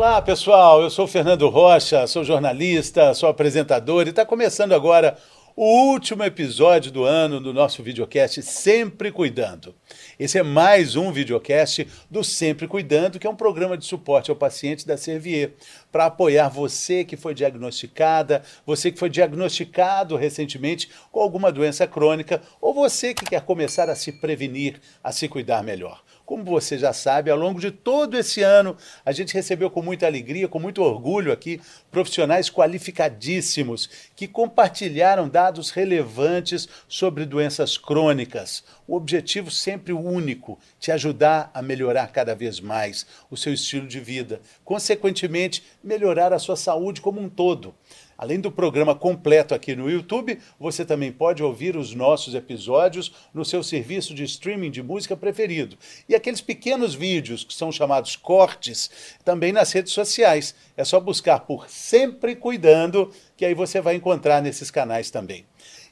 Olá, pessoal. Eu sou Fernando Rocha, sou jornalista, sou apresentador e está começando agora o último episódio do ano do nosso videocast Sempre Cuidando. Esse é mais um videocast do Sempre Cuidando, que é um programa de suporte ao paciente da Servier, para apoiar você que foi diagnosticada, você que foi diagnosticado recentemente com alguma doença crônica, ou você que quer começar a se prevenir, a se cuidar melhor. Como você já sabe, ao longo de todo esse ano, a gente recebeu com muita alegria, com muito orgulho aqui, profissionais qualificadíssimos que compartilharam dados relevantes sobre doenças crônicas. O objetivo sempre único, te ajudar a melhorar cada vez mais o seu estilo de vida, consequentemente, melhorar a sua saúde como um todo. Além do programa completo aqui no YouTube, você também pode ouvir os nossos episódios no seu serviço de streaming de música preferido. E aqueles pequenos vídeos que são chamados cortes também nas redes sociais. É só buscar por Sempre Cuidando, que aí você vai encontrar nesses canais também.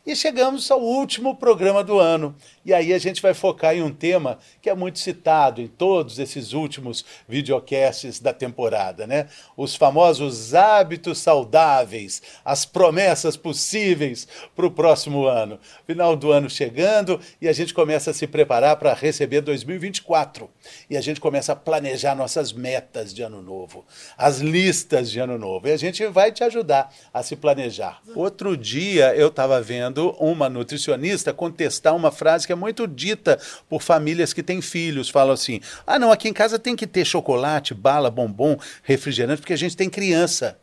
E chegamos ao último programa do ano. E aí a gente vai focar em um tema que é muito citado em todos esses últimos videocasts da temporada, né? Os famosos hábitos saudáveis, as promessas possíveis para o próximo ano. Final do ano chegando e a gente começa a se preparar para receber 2024. E a gente começa a planejar nossas metas de ano novo, as listas de ano novo. E a gente vai te ajudar a se planejar. Outro dia eu estava vendo uma nutricionista contestar uma frase que é muito dita por famílias que têm filhos. Falam assim: ah, não, aqui em casa tem que ter chocolate, bala, bombom, refrigerante, porque a gente tem criança.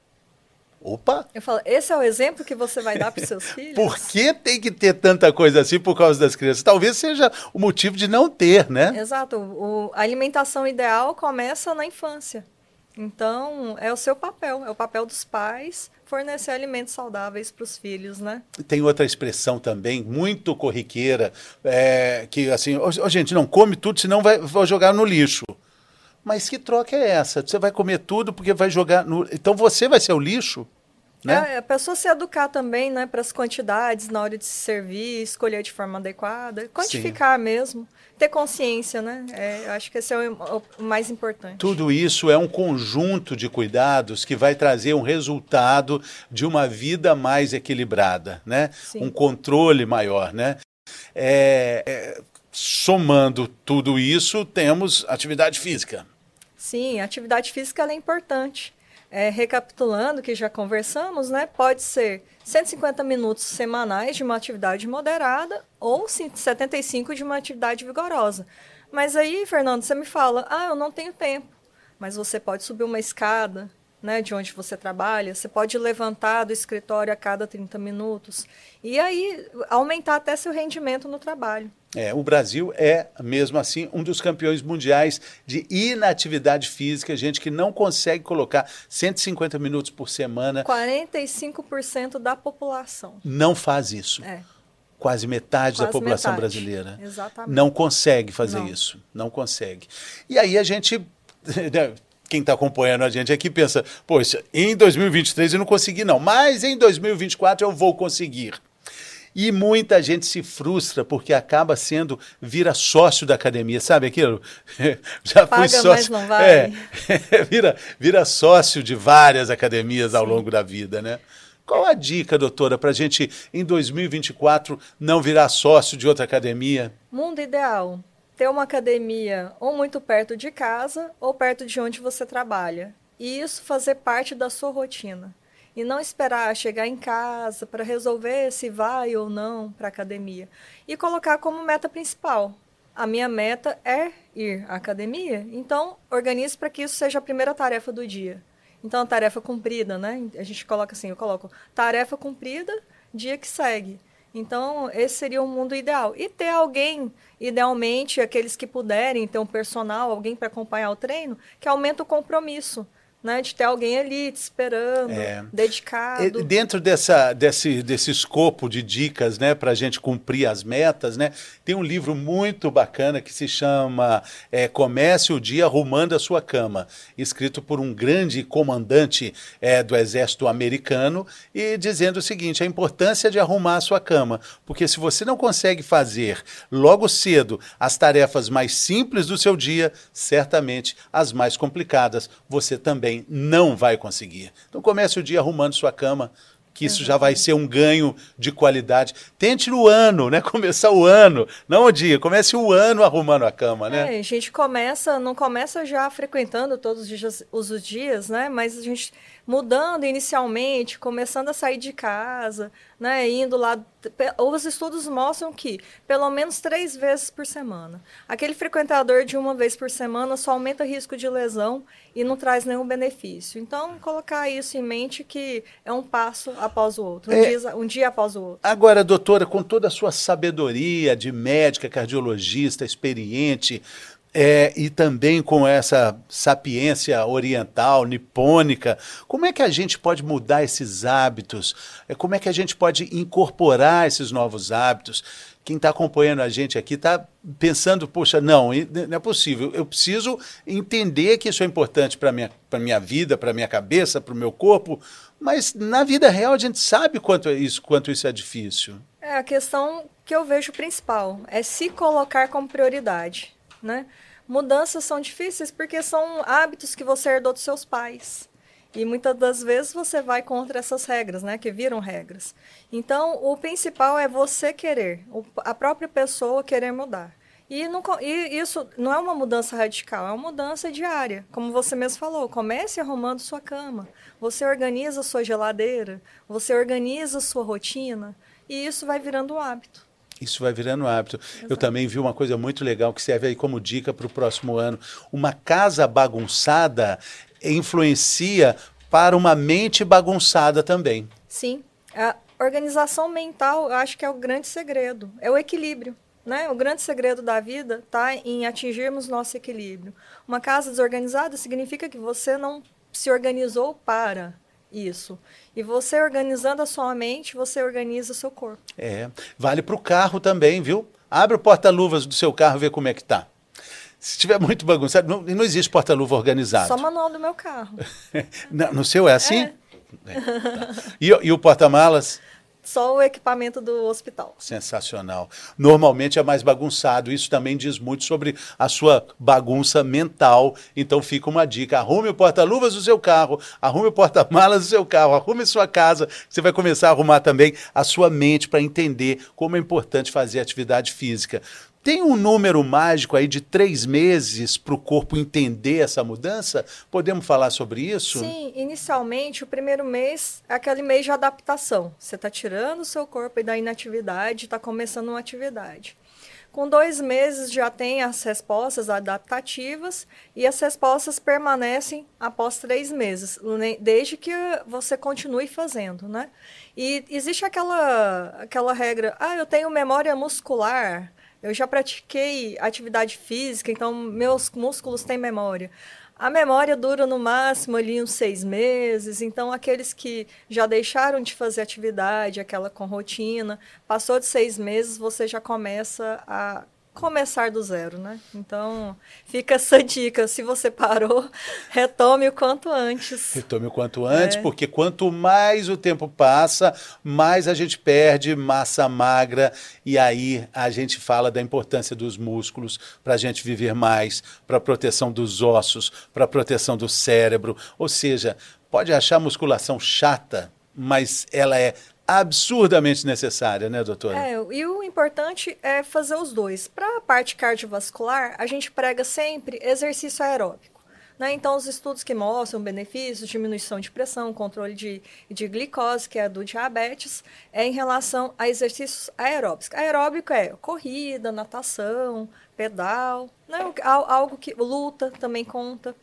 Opa! Eu falo, esse é o exemplo que você vai dar para os seus filhos? Por que tem que ter tanta coisa assim por causa das crianças? Talvez seja o motivo de não ter, né? Exato. O, a alimentação ideal começa na infância. Então, é o seu papel, é o papel dos pais fornecer alimentos saudáveis para os filhos, né? Tem outra expressão também, muito corriqueira, é, que assim, oh, gente, não come tudo, senão vai, vai jogar no lixo. Mas que troca é essa? Você vai comer tudo porque vai jogar no. Então você vai ser o lixo? Né? É, a pessoa se educar também, né, para as quantidades na hora de se servir, escolher de forma adequada, quantificar Sim. mesmo ter consciência, né? É, acho que esse é o, o, mais importante. Tudo isso é um conjunto de cuidados que vai trazer um resultado de uma vida mais equilibrada, né? Sim. Um controle maior, né? É, é, somando tudo isso, temos atividade física. Sim, atividade física é importante. É, recapitulando que já conversamos, né? Pode ser 150 minutos semanais de uma atividade moderada ou 75 de uma atividade vigorosa. Mas aí, Fernando, você me fala: "Ah, eu não tenho tempo". Mas você pode subir uma escada, né, de onde você trabalha, você pode levantar do escritório a cada 30 minutos e aí aumentar até seu rendimento no trabalho. É, o Brasil é, mesmo assim, um dos campeões mundiais de inatividade física, gente que não consegue colocar 150 minutos por semana. 45% da população. Não faz isso. É. Quase metade Quase da população metade. brasileira. Exatamente. Não consegue fazer não. isso. Não consegue. E aí a gente. Quem está acompanhando a gente aqui pensa, poxa, em 2023 eu não consegui, não, mas em 2024 eu vou conseguir. E muita gente se frustra porque acaba sendo, vira sócio da academia, sabe aquilo? Já Paga, fui sócio. Mas não vai. É, vira, vira sócio de várias academias ao Sim. longo da vida, né? Qual a dica, doutora, para a gente, em 2024, não virar sócio de outra academia? Mundo ideal. Ter uma academia ou muito perto de casa ou perto de onde você trabalha. E isso fazer parte da sua rotina e não esperar chegar em casa para resolver se vai ou não para a academia e colocar como meta principal. A minha meta é ir à academia, então organize para que isso seja a primeira tarefa do dia. Então, a tarefa cumprida, né? A gente coloca assim, eu coloco tarefa cumprida, dia que segue. Então, esse seria o mundo ideal. E ter alguém, idealmente, aqueles que puderem, ter um personal, alguém para acompanhar o treino, que aumenta o compromisso né, de ter alguém ali te esperando, é. dedicado. Dentro dessa, desse, desse escopo de dicas né, para a gente cumprir as metas, né, tem um livro muito bacana que se chama é, Comece o Dia Arrumando a Sua Cama, escrito por um grande comandante é, do exército americano e dizendo o seguinte, a importância de arrumar a sua cama, porque se você não consegue fazer logo cedo as tarefas mais simples do seu dia, certamente as mais complicadas você também também não vai conseguir. Então comece o dia arrumando sua cama, que isso já vai ser um ganho de qualidade. Tente no ano, né? Começar o ano, não o dia. Comece o ano arrumando a cama, né? É, a gente começa, não começa já frequentando todos os dias, os dias, né? Mas a gente mudando inicialmente, começando a sair de casa, né, indo lá. Os estudos mostram que pelo menos três vezes por semana. Aquele frequentador de uma vez por semana só aumenta o risco de lesão e não traz nenhum benefício. Então, colocar isso em mente que é um passo após o outro, um, é, dia, um dia após o outro. Agora, doutora, com toda a sua sabedoria de médica, cardiologista, experiente, é, e também com essa sapiência oriental, nipônica, como é que a gente pode mudar esses hábitos? É, como é que a gente pode incorporar esses novos hábitos? Quem está acompanhando a gente aqui está pensando, poxa, não, não é possível. Eu preciso entender que isso é importante para a minha, minha vida, para a minha cabeça, para o meu corpo, mas na vida real a gente sabe quanto isso, quanto isso é difícil. É a questão que eu vejo principal, é se colocar como prioridade, né? Mudanças são difíceis porque são hábitos que você herdou dos seus pais. E muitas das vezes você vai contra essas regras, né? Que viram regras. Então, o principal é você querer, a própria pessoa querer mudar. E, não, e, isso não é uma mudança radical, é uma mudança diária. Como você mesmo falou, comece arrumando sua cama. Você organiza sua geladeira, você organiza sua rotina. E isso vai virando um hábito. Isso vai virando hábito. Exato. Eu também vi uma coisa muito legal que serve aí como dica para o próximo ano. Uma casa bagunçada influencia para uma mente bagunçada também. Sim. A organização mental, eu acho que é o grande segredo. É o equilíbrio. Né? O grande segredo da vida está em atingirmos nosso equilíbrio. Uma casa desorganizada significa que você não se organizou para isso. E você organizando a sua mente, você organiza o seu corpo. É. Vale para o carro também, viu? Abre o porta-luvas do seu carro e vê como é que tá. Se estiver muito bagunçado, não, não existe porta-luva organizado. Só manual do meu carro. no seu é assim? É. É, tá. e, e o porta-malas? Só o equipamento do hospital. Sensacional. Normalmente é mais bagunçado. Isso também diz muito sobre a sua bagunça mental. Então fica uma dica: arrume o porta-luvas do seu carro, arrume o porta-malas do seu carro, arrume sua casa. Você vai começar a arrumar também a sua mente para entender como é importante fazer atividade física. Tem um número mágico aí de três meses para o corpo entender essa mudança? Podemos falar sobre isso? Sim, inicialmente o primeiro mês é aquele mês de adaptação. Você está tirando o seu corpo da inatividade, está começando uma atividade. Com dois meses já tem as respostas adaptativas e as respostas permanecem após três meses, desde que você continue fazendo, né? E existe aquela, aquela regra, ah, eu tenho memória muscular, eu já pratiquei atividade física, então meus músculos têm memória. A memória dura no máximo ali uns seis meses, então aqueles que já deixaram de fazer atividade, aquela com rotina, passou de seis meses, você já começa a começar do zero, né? Então, fica essa dica. Se você parou, retome o quanto antes. Retome o quanto antes, é. porque quanto mais o tempo passa, mais a gente perde massa magra. E aí a gente fala da importância dos músculos para a gente viver mais, para a proteção dos ossos, para a proteção do cérebro. Ou seja, pode achar musculação chata, mas ela é absurdamente necessária, né, doutora? É, e o importante é fazer os dois. Para a parte cardiovascular, a gente prega sempre exercício aeróbico. Né? Então, os estudos que mostram benefícios, diminuição de pressão, controle de, de glicose, que é do diabetes, é em relação a exercícios aeróbicos. Aeróbico é corrida, natação, pedal, né? algo que luta também conta.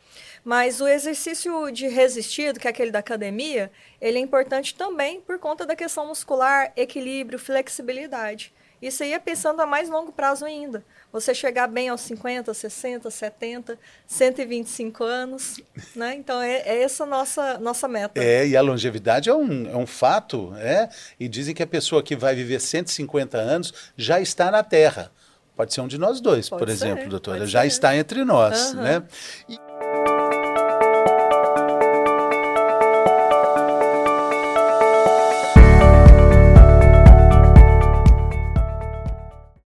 Mas o exercício de resistido, que é aquele da academia, ele é importante também por conta da questão muscular, equilíbrio, flexibilidade. Isso aí é pensando a mais longo prazo ainda. Você chegar bem aos 50, 60, 70, 125 anos, né? Então é, é essa nossa nossa meta. É, e a longevidade é um, é um fato, é? E dizem que a pessoa que vai viver 150 anos já está na Terra. Pode ser um de nós dois, Pode por ser, exemplo, doutora. Já ser. está entre nós, uhum. né? E...